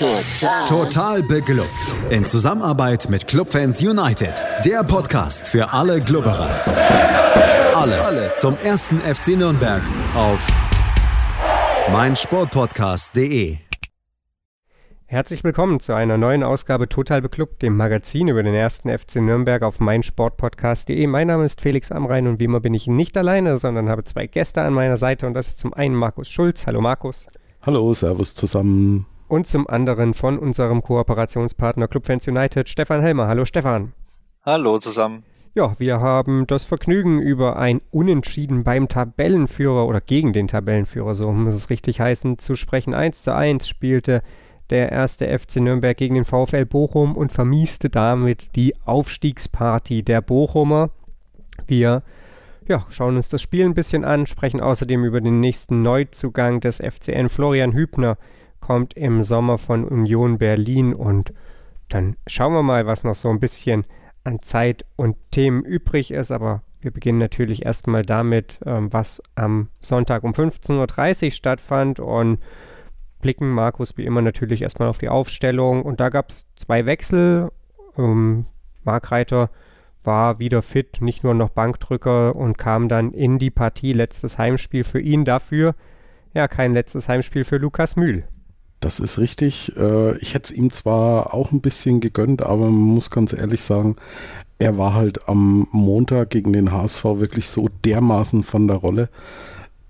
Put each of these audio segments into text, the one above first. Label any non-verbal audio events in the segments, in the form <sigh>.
Total. Total beglückt. In Zusammenarbeit mit Clubfans United. Der Podcast für alle Glubberer. Alles, Alles zum ersten FC Nürnberg auf meinsportpodcast.de. Herzlich willkommen zu einer neuen Ausgabe Total Beklubbt, dem Magazin über den ersten FC Nürnberg auf meinsportpodcast.de. Mein Name ist Felix Amrein und wie immer bin ich nicht alleine, sondern habe zwei Gäste an meiner Seite und das ist zum einen Markus Schulz. Hallo Markus. Hallo, Servus zusammen. Und zum anderen von unserem Kooperationspartner Clubfans United, Stefan Helmer. Hallo Stefan. Hallo zusammen. Ja, wir haben das Vergnügen über ein Unentschieden beim Tabellenführer oder gegen den Tabellenführer, so muss es richtig heißen, zu sprechen. 1 zu 1 spielte der erste FC Nürnberg gegen den VfL Bochum und vermieste damit die Aufstiegsparty der Bochumer. Wir ja, schauen uns das Spiel ein bisschen an, sprechen außerdem über den nächsten Neuzugang des FCN. Florian Hübner kommt im Sommer von Union Berlin und dann schauen wir mal, was noch so ein bisschen an Zeit und Themen übrig ist. Aber wir beginnen natürlich erstmal damit, ähm, was am Sonntag um 15.30 Uhr stattfand und blicken Markus wie immer natürlich erstmal auf die Aufstellung. Und da gab es zwei Wechsel. Ähm, Mark Reiter war wieder fit, nicht nur noch Bankdrücker und kam dann in die Partie. Letztes Heimspiel für ihn. Dafür ja kein letztes Heimspiel für Lukas Mühl. Das ist richtig. Äh, ich hätte es ihm zwar auch ein bisschen gegönnt, aber man muss ganz ehrlich sagen, er war halt am Montag gegen den HSV wirklich so dermaßen von der Rolle,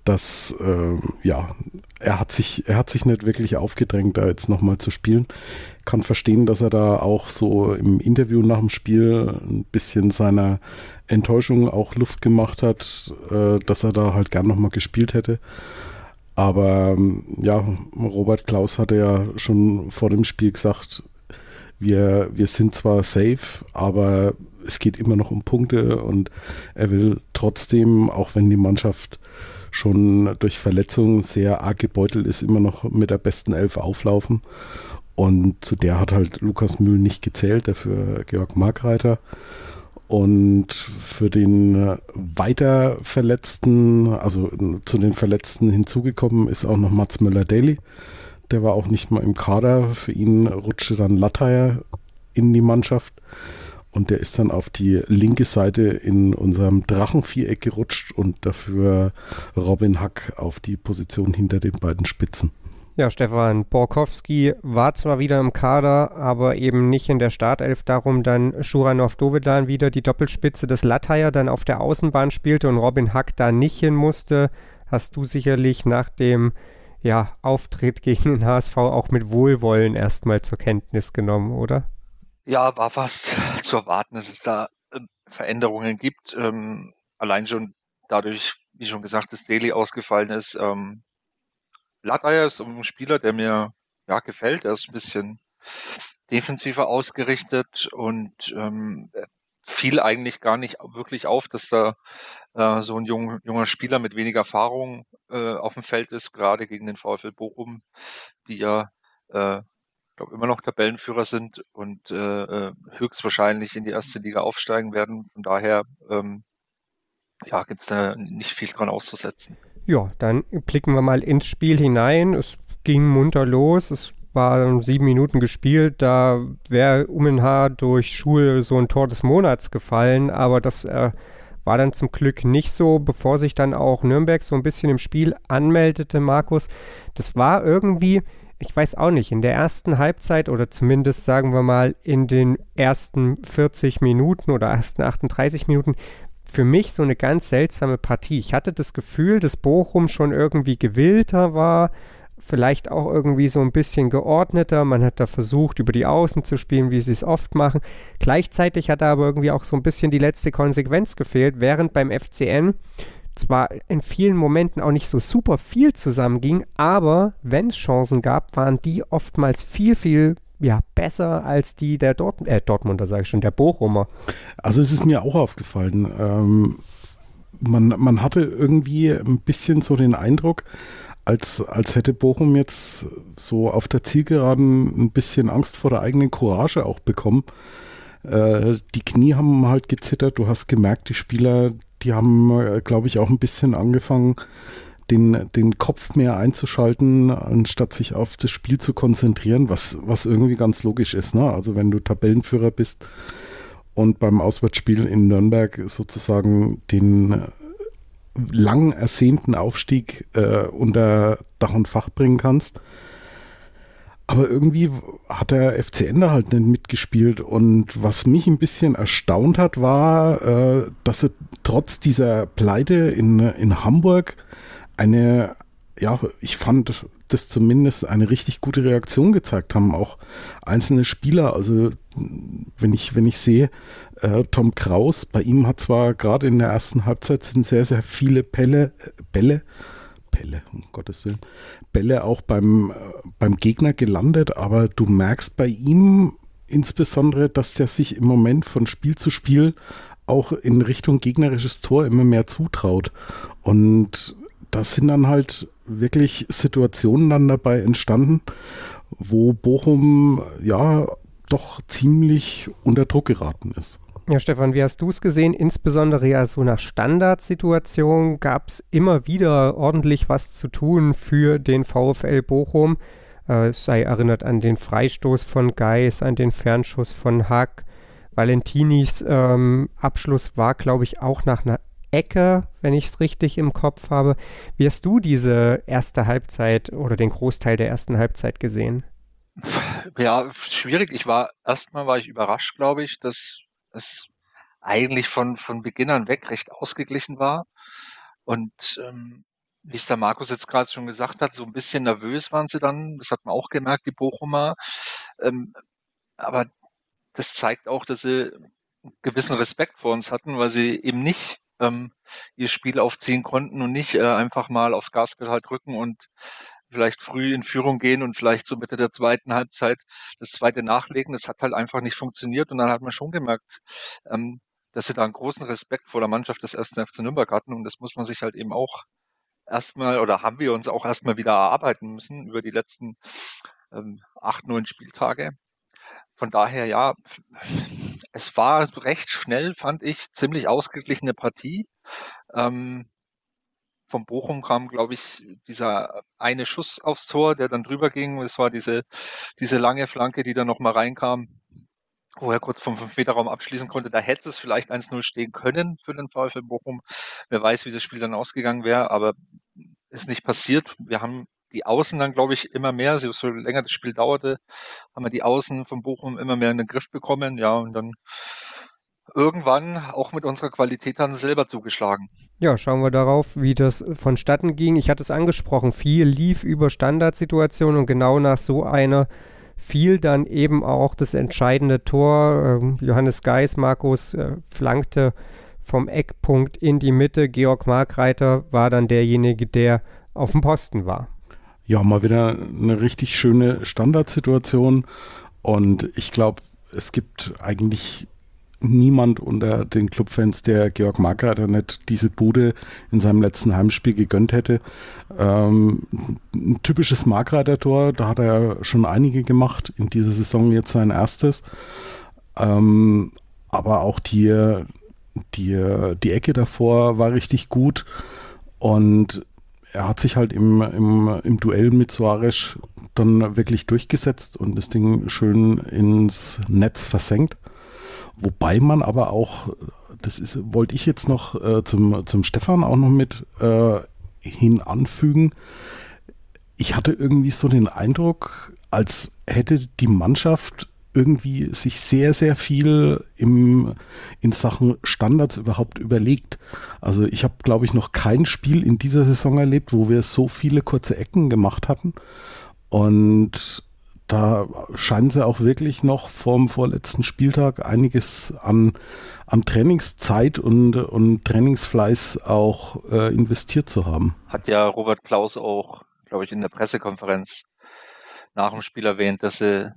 dass äh, ja, er hat sich, er hat sich nicht wirklich aufgedrängt, da jetzt nochmal zu spielen kann verstehen, dass er da auch so im Interview nach dem Spiel ein bisschen seiner Enttäuschung auch Luft gemacht hat, äh, dass er da halt gern nochmal gespielt hätte. Aber ähm, ja, Robert Klaus hatte ja schon vor dem Spiel gesagt, wir, wir sind zwar safe, aber es geht immer noch um Punkte und er will trotzdem, auch wenn die Mannschaft schon durch Verletzungen sehr arg gebeutelt ist, immer noch mit der besten Elf auflaufen. Und zu der hat halt Lukas Mühl nicht gezählt, dafür Georg Markreiter. Und für den äh, weiter Verletzten, also zu den Verletzten hinzugekommen ist auch noch Mats Müller-Daly. Der war auch nicht mal im Kader. Für ihn rutschte dann Latteier in die Mannschaft. Und der ist dann auf die linke Seite in unserem Drachenviereck gerutscht und dafür Robin Hack auf die Position hinter den beiden Spitzen. Ja, Stefan Borkowski war zwar wieder im Kader, aber eben nicht in der Startelf. Darum dann Schuranov Dovedan wieder die Doppelspitze des Latteier dann auf der Außenbahn spielte und Robin Hack da nicht hin musste. Hast du sicherlich nach dem ja, Auftritt gegen den HSV auch mit Wohlwollen erstmal zur Kenntnis genommen, oder? Ja, war fast zu erwarten, dass es da äh, Veränderungen gibt. Ähm, allein schon dadurch, wie schon gesagt, dass Daily ausgefallen ist, ähm, Blatteier ist ein Spieler, der mir ja gefällt. Er ist ein bisschen defensiver ausgerichtet und ähm, fiel eigentlich gar nicht wirklich auf, dass da äh, so ein jung, junger Spieler mit wenig Erfahrung äh, auf dem Feld ist, gerade gegen den VfL Bochum, die ja äh, glaube immer noch Tabellenführer sind und äh, äh, höchstwahrscheinlich in die erste Liga aufsteigen werden. Von daher ähm, ja, gibt es da nicht viel dran auszusetzen. Ja, dann blicken wir mal ins Spiel hinein. Es ging munter los. Es war sieben Minuten gespielt. Da wäre Umenhaar durch Schul so ein Tor des Monats gefallen, aber das äh, war dann zum Glück nicht so, bevor sich dann auch Nürnberg so ein bisschen im Spiel anmeldete, Markus. Das war irgendwie, ich weiß auch nicht, in der ersten Halbzeit oder zumindest sagen wir mal in den ersten 40 Minuten oder ersten 38 Minuten für mich so eine ganz seltsame Partie. Ich hatte das Gefühl, dass Bochum schon irgendwie gewillter war, vielleicht auch irgendwie so ein bisschen geordneter. Man hat da versucht, über die Außen zu spielen, wie sie es oft machen. Gleichzeitig hat da aber irgendwie auch so ein bisschen die letzte Konsequenz gefehlt, während beim FCN zwar in vielen Momenten auch nicht so super viel zusammenging, aber wenn es Chancen gab, waren die oftmals viel, viel ja, besser als die der Dort äh, Dortmunder, sage ich schon, der Bochumer. Also es ist mir auch aufgefallen. Ähm, man, man hatte irgendwie ein bisschen so den Eindruck, als, als hätte Bochum jetzt so auf der Zielgeraden ein bisschen Angst vor der eigenen Courage auch bekommen. Äh, die Knie haben halt gezittert. Du hast gemerkt, die Spieler, die haben, äh, glaube ich, auch ein bisschen angefangen, den, den Kopf mehr einzuschalten, anstatt sich auf das Spiel zu konzentrieren, was, was irgendwie ganz logisch ist. Ne? Also wenn du Tabellenführer bist und beim Auswärtsspiel in Nürnberg sozusagen den äh, lang ersehnten Aufstieg äh, unter Dach und Fach bringen kannst, aber irgendwie hat der FCN da halt nicht mitgespielt. Und was mich ein bisschen erstaunt hat, war, äh, dass sie trotz dieser Pleite in, in Hamburg eine, ja, ich fand das zumindest eine richtig gute Reaktion gezeigt haben. Auch einzelne Spieler, also wenn ich, wenn ich sehe, äh, Tom Kraus, bei ihm hat zwar gerade in der ersten Halbzeit sind sehr, sehr viele Pelle, äh, Bälle Bälle, um Gottes Willen, Bälle auch beim, beim Gegner gelandet, aber du merkst bei ihm insbesondere, dass der sich im Moment von Spiel zu Spiel auch in Richtung gegnerisches Tor immer mehr zutraut. Und das sind dann halt wirklich Situationen dann dabei entstanden, wo Bochum ja doch ziemlich unter Druck geraten ist. Ja, Stefan, wie hast du es gesehen? Insbesondere ja so nach Standardsituation gab es immer wieder ordentlich was zu tun für den VfL Bochum. Äh, sei erinnert an den Freistoß von Geis, an den Fernschuss von Hack. Valentinis ähm, Abschluss war, glaube ich, auch nach einer Ecke, wenn ich es richtig im Kopf habe. Wie hast du diese erste Halbzeit oder den Großteil der ersten Halbzeit gesehen? Ja, schwierig. Ich war erstmal war ich überrascht, glaube ich, dass es eigentlich von, von Beginn an weg recht ausgeglichen war. Und ähm, wie es der Markus jetzt gerade schon gesagt hat, so ein bisschen nervös waren sie dann. Das hat man auch gemerkt, die Bochumer. Ähm, aber das zeigt auch, dass sie einen gewissen Respekt vor uns hatten, weil sie eben nicht ähm, ihr Spiel aufziehen konnten und nicht äh, einfach mal aufs Gaspedal drücken und vielleicht früh in Führung gehen und vielleicht so Mitte der zweiten Halbzeit das zweite nachlegen. Das hat halt einfach nicht funktioniert und dann hat man schon gemerkt, ähm, dass sie da einen großen Respekt vor der Mannschaft des ersten FC Nürnberg hatten und das muss man sich halt eben auch erstmal oder haben wir uns auch erstmal wieder erarbeiten müssen über die letzten ähm, acht, neun Spieltage. Von daher ja, es war recht schnell, fand ich, ziemlich ausgeglichene Partie. Ähm, vom Bochum kam, glaube ich, dieser eine Schuss aufs Tor, der dann drüber ging. Es war diese, diese lange Flanke, die dann nochmal reinkam, wo er kurz vom 5-Meter-Raum abschließen konnte. Da hätte es vielleicht 1-0 stehen können für den VfL Bochum. Wer weiß, wie das Spiel dann ausgegangen wäre, aber ist nicht passiert. Wir haben die Außen dann, glaube ich, immer mehr, so länger das Spiel dauerte, haben wir die Außen von Bochum immer mehr in den Griff bekommen. Ja, und dann irgendwann auch mit unserer Qualität dann selber zugeschlagen. Ja, schauen wir darauf, wie das vonstatten ging. Ich hatte es angesprochen, viel lief über Standardsituationen und genau nach so einer fiel dann eben auch das entscheidende Tor. Ähm, Johannes Geis, Markus äh, flankte vom Eckpunkt in die Mitte. Georg Markreiter war dann derjenige, der auf dem Posten war. Ja, mal wieder eine richtig schöne Standardsituation. Und ich glaube, es gibt eigentlich niemand unter den Clubfans, der Georg Markreiter nicht diese Bude in seinem letzten Heimspiel gegönnt hätte. Ähm, ein typisches Markreiter-Tor, da hat er schon einige gemacht, in dieser Saison jetzt sein erstes. Ähm, aber auch die, die, die Ecke davor war richtig gut und er hat sich halt im, im, im Duell mit Suarez dann wirklich durchgesetzt und das Ding schön ins Netz versenkt. Wobei man aber auch, das ist, wollte ich jetzt noch äh, zum, zum Stefan auch noch mit äh, hin anfügen. Ich hatte irgendwie so den Eindruck, als hätte die Mannschaft irgendwie sich sehr, sehr viel im, in Sachen Standards überhaupt überlegt. Also ich habe, glaube ich, noch kein Spiel in dieser Saison erlebt, wo wir so viele kurze Ecken gemacht hatten. Und da scheinen sie auch wirklich noch vorm vorletzten Spieltag einiges an, an Trainingszeit und, und Trainingsfleiß auch äh, investiert zu haben. Hat ja Robert Klaus auch, glaube ich, in der Pressekonferenz nach dem Spiel erwähnt, dass sie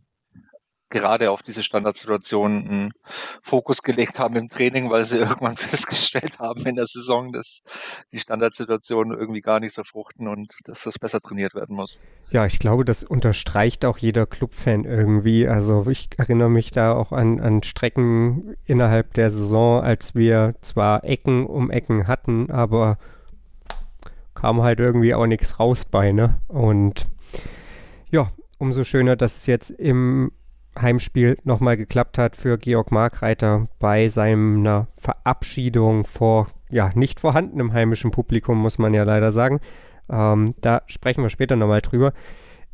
gerade auf diese Standardsituation einen Fokus gelegt haben im Training, weil sie <laughs> irgendwann festgestellt haben in der Saison, dass die Standardsituationen irgendwie gar nicht so fruchten und dass das besser trainiert werden muss. Ja, ich glaube, das unterstreicht auch jeder Clubfan irgendwie. Also ich erinnere mich da auch an, an Strecken innerhalb der Saison, als wir zwar Ecken um Ecken hatten, aber kam halt irgendwie auch nichts raus bei, ne? Und ja, umso schöner, dass es jetzt im Heimspiel nochmal geklappt hat für Georg Markreiter bei seiner Verabschiedung vor ja, nicht vorhandenem heimischen Publikum, muss man ja leider sagen. Ähm, da sprechen wir später nochmal drüber.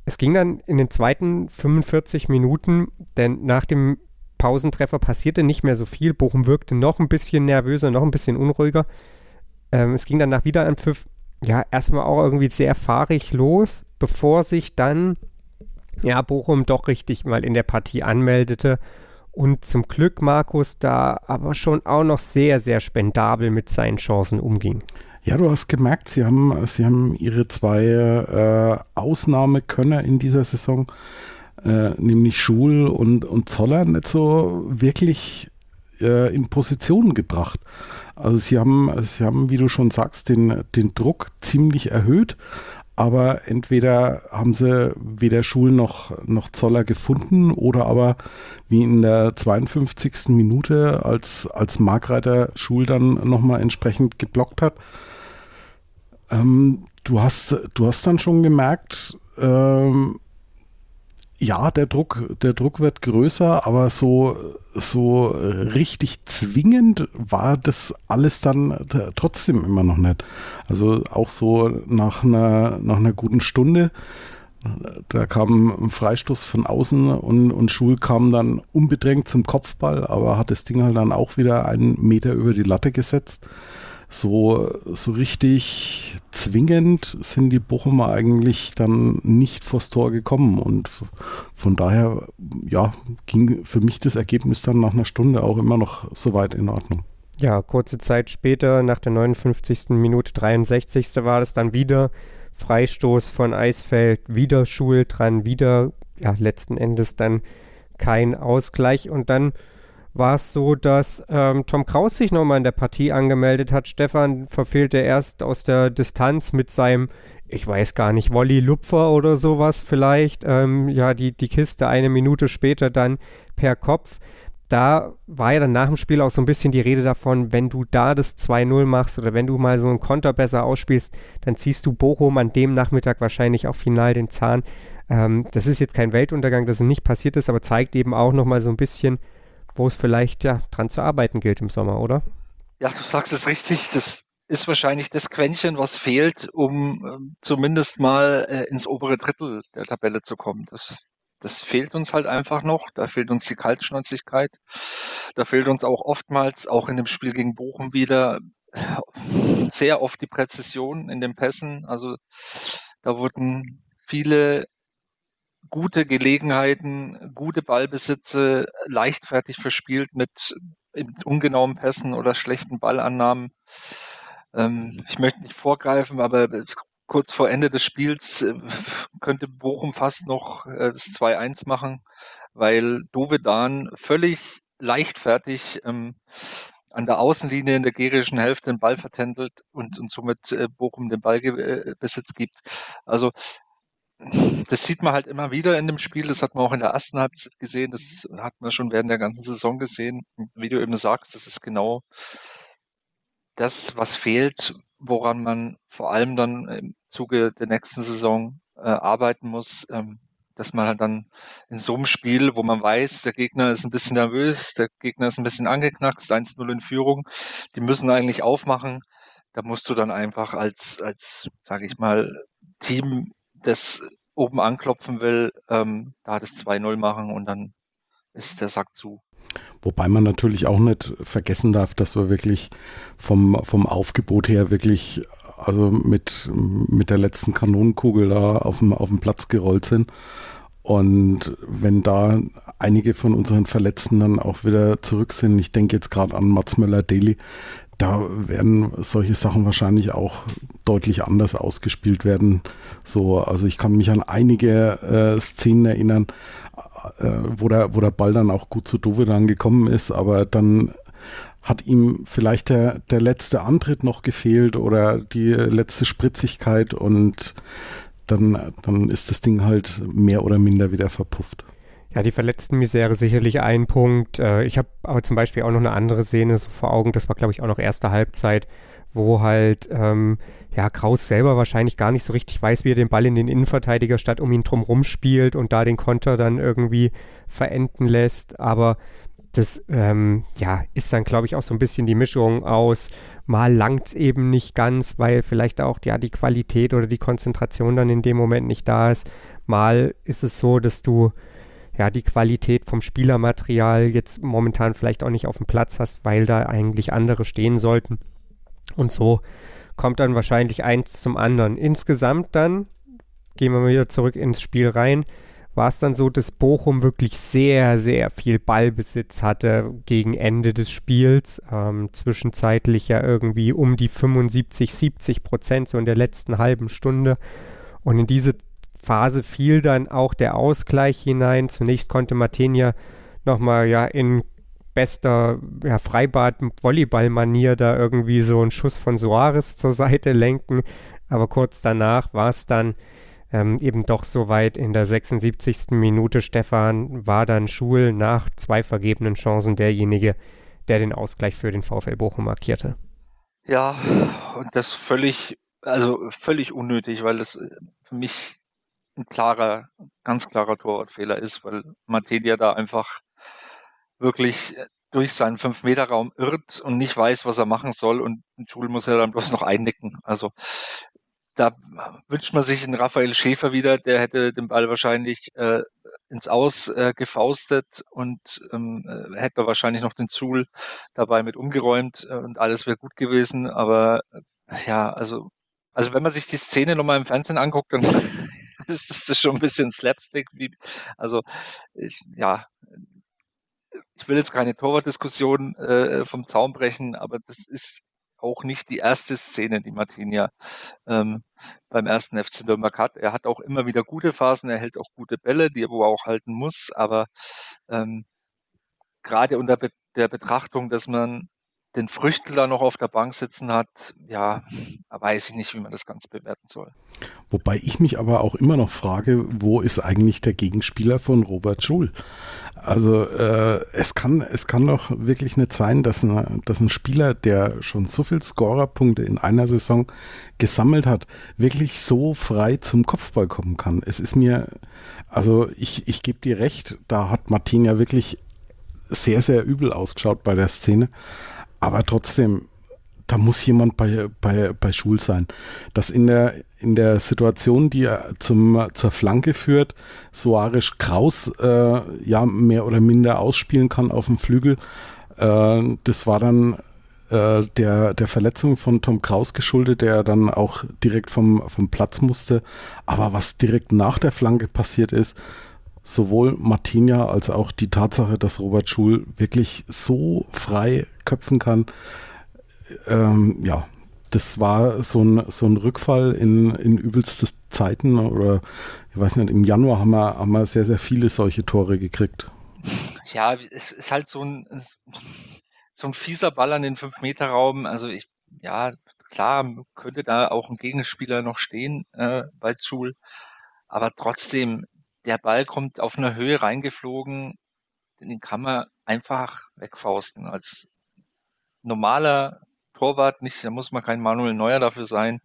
Es ging dann in den zweiten 45 Minuten, denn nach dem Pausentreffer passierte nicht mehr so viel. Bochum wirkte noch ein bisschen nervöser, noch ein bisschen unruhiger. Ähm, es ging dann nach Wiederanpfiff ja erstmal auch irgendwie sehr fahrig los, bevor sich dann ja, Bochum doch richtig mal in der Partie anmeldete und zum Glück Markus da aber schon auch noch sehr, sehr spendabel mit seinen Chancen umging. Ja, du hast gemerkt, sie haben, sie haben ihre zwei äh, Ausnahmekönner in dieser Saison, äh, nämlich Schul und, und Zoller, nicht so wirklich äh, in Position gebracht. Also sie haben, sie haben, wie du schon sagst, den, den Druck ziemlich erhöht, aber entweder haben sie weder Schul noch, noch Zoller gefunden oder aber wie in der 52. Minute, als, als Markreiter Schul dann nochmal entsprechend geblockt hat. Ähm, du, hast, du hast dann schon gemerkt, ähm, ja, der Druck, der Druck wird größer, aber so, so richtig zwingend war das alles dann trotzdem immer noch nicht. Also auch so nach einer, nach einer guten Stunde, da kam ein Freistoß von außen und, und Schul kam dann unbedrängt zum Kopfball, aber hat das Ding halt dann auch wieder einen Meter über die Latte gesetzt so, so richtig zwingend sind die Bochumer eigentlich dann nicht vors Tor gekommen. Und von daher, ja, ging für mich das Ergebnis dann nach einer Stunde auch immer noch soweit in Ordnung. Ja, kurze Zeit später, nach der 59. Minute 63. war es dann wieder Freistoß von Eisfeld, wieder Schul dran, wieder, ja, letzten Endes dann kein Ausgleich und dann war es so, dass ähm, Tom Kraus sich nochmal in der Partie angemeldet hat. Stefan verfehlte erst aus der Distanz mit seinem, ich weiß gar nicht, Wolli Lupfer oder sowas vielleicht. Ähm, ja, die, die Kiste eine Minute später dann per Kopf. Da war ja dann nach dem Spiel auch so ein bisschen die Rede davon, wenn du da das 2-0 machst oder wenn du mal so einen Konter besser ausspielst, dann ziehst du Bochum an dem Nachmittag wahrscheinlich auch final den Zahn. Ähm, das ist jetzt kein Weltuntergang, dass es nicht passiert ist, aber zeigt eben auch nochmal so ein bisschen, wo es vielleicht ja dran zu arbeiten gilt im Sommer, oder? Ja, du sagst es richtig. Das ist wahrscheinlich das Quäntchen, was fehlt, um ähm, zumindest mal äh, ins obere Drittel der Tabelle zu kommen. Das, das fehlt uns halt einfach noch. Da fehlt uns die Kaltschnäuzigkeit. Da fehlt uns auch oftmals, auch in dem Spiel gegen Bochum wieder, sehr oft die Präzision in den Pässen. Also da wurden viele gute Gelegenheiten, gute Ballbesitze leichtfertig verspielt mit ungenauen Pässen oder schlechten Ballannahmen. Ähm, ich möchte nicht vorgreifen, aber kurz vor Ende des Spiels äh, könnte Bochum fast noch äh, das 2-1 machen, weil Dovedan völlig leichtfertig ähm, an der Außenlinie in der gerischen Hälfte den Ball vertändelt und, und somit äh, Bochum den Ballbesitz gibt. Also das sieht man halt immer wieder in dem Spiel. Das hat man auch in der ersten Halbzeit gesehen. Das hat man schon während der ganzen Saison gesehen. Wie du eben sagst, das ist genau das, was fehlt, woran man vor allem dann im Zuge der nächsten Saison äh, arbeiten muss. Ähm, dass man halt dann in so einem Spiel, wo man weiß, der Gegner ist ein bisschen nervös, der Gegner ist ein bisschen angeknackst, 1-0 in Führung, die müssen eigentlich aufmachen. Da musst du dann einfach als, als, sage ich mal, Team das oben anklopfen will, ähm, da das 2-0 machen und dann ist der Sack zu. Wobei man natürlich auch nicht vergessen darf, dass wir wirklich vom, vom Aufgebot her wirklich also mit, mit der letzten Kanonenkugel da auf dem, auf dem Platz gerollt sind. Und wenn da einige von unseren Verletzten dann auch wieder zurück sind, ich denke jetzt gerade an Mats Möller-Deli, da werden solche Sachen wahrscheinlich auch deutlich anders ausgespielt werden. So, also ich kann mich an einige äh, Szenen erinnern, äh, wo, der, wo der Ball dann auch gut zu Dovedan gekommen ist, aber dann hat ihm vielleicht der, der letzte Antritt noch gefehlt oder die letzte Spritzigkeit und dann, dann ist das Ding halt mehr oder minder wieder verpufft. Ja, die Verletztenmisere sicherlich ein Punkt. Äh, ich habe aber zum Beispiel auch noch eine andere Szene so vor Augen. Das war, glaube ich, auch noch erste Halbzeit, wo halt ähm, ja Kraus selber wahrscheinlich gar nicht so richtig weiß, wie er den Ball in den Innenverteidiger statt um ihn drumherum spielt und da den Konter dann irgendwie verenden lässt. Aber das ähm, ja, ist dann, glaube ich, auch so ein bisschen die Mischung aus, mal langt es eben nicht ganz, weil vielleicht auch ja, die Qualität oder die Konzentration dann in dem Moment nicht da ist. Mal ist es so, dass du ja die Qualität vom Spielermaterial jetzt momentan vielleicht auch nicht auf dem Platz hast, weil da eigentlich andere stehen sollten. Und so kommt dann wahrscheinlich eins zum anderen. Insgesamt dann, gehen wir mal wieder zurück ins Spiel rein, war es dann so, dass Bochum wirklich sehr, sehr viel Ballbesitz hatte gegen Ende des Spiels. Ähm, zwischenzeitlich ja irgendwie um die 75, 70 Prozent so in der letzten halben Stunde. Und in diese Phase fiel dann auch der Ausgleich hinein. Zunächst konnte Martenia nochmal ja in bester ja, Freibad-Volleyball-Manier da irgendwie so einen Schuss von Soares zur Seite lenken. Aber kurz danach war es dann ähm, eben doch soweit in der 76. Minute. Stefan war dann Schul nach zwei vergebenen Chancen derjenige, der den Ausgleich für den VfL Bochum markierte. Ja, und das völlig, also völlig unnötig, weil das für mich ein klarer, ganz klarer Torwartfehler ist, weil Matedia da einfach wirklich äh, durch seinen Fünf-Meter-Raum irrt und nicht weiß, was er machen soll und Schul muss er dann bloß noch einnicken. Also da wünscht man sich einen Raphael Schäfer wieder, der hätte den Ball wahrscheinlich äh, ins Aus äh, gefaustet und ähm, äh, hätte wahrscheinlich noch den Zul dabei mit umgeräumt äh, und alles wäre gut gewesen. Aber äh, ja, also, also wenn man sich die Szene nochmal im Fernsehen anguckt, dann <laughs> ist das schon ein bisschen Slapstick. Wie, also ich, ja, ich will jetzt keine Torwartdiskussion äh, vom Zaun brechen, aber das ist auch nicht die erste Szene, die Martinia ähm, beim ersten FC Nürnberg hat. Er hat auch immer wieder gute Phasen, er hält auch gute Bälle, die er wo er auch halten muss, aber ähm, gerade unter der Betrachtung, dass man den Früchtler noch auf der Bank sitzen hat, ja, weiß ich nicht, wie man das Ganze bewerten soll. Wobei ich mich aber auch immer noch frage, wo ist eigentlich der Gegenspieler von Robert Schul? Also äh, es kann es kann doch wirklich nicht sein, dass, eine, dass ein Spieler, der schon so viel Scorerpunkte in einer Saison gesammelt hat, wirklich so frei zum Kopfball kommen kann. Es ist mir, also ich, ich gebe dir recht, da hat Martin ja wirklich sehr, sehr übel ausgeschaut bei der Szene. Aber trotzdem, da muss jemand bei, bei, bei Schul sein. Dass in der, in der Situation, die er zum, zur Flanke führt, Soares Kraus äh, ja mehr oder minder ausspielen kann auf dem Flügel. Äh, das war dann äh, der, der Verletzung von Tom Kraus geschuldet, der dann auch direkt vom, vom Platz musste. Aber was direkt nach der Flanke passiert ist, sowohl Martinia als auch die Tatsache, dass Robert Schul wirklich so frei köpfen kann, ähm, ja, das war so ein, so ein Rückfall in, in übelste Zeiten oder ich weiß nicht, im Januar haben wir, haben wir sehr, sehr viele solche Tore gekriegt. Ja, es ist halt so ein, so ein fieser Ball an den 5-Meter-Raum. Also ich, ja, klar, könnte da auch ein Gegenspieler noch stehen äh, bei Schul. Aber trotzdem, der Ball kommt auf einer Höhe reingeflogen, den kann man einfach wegfausten. Als normaler Torwart, nicht, da muss man kein Manuel Neuer dafür sein,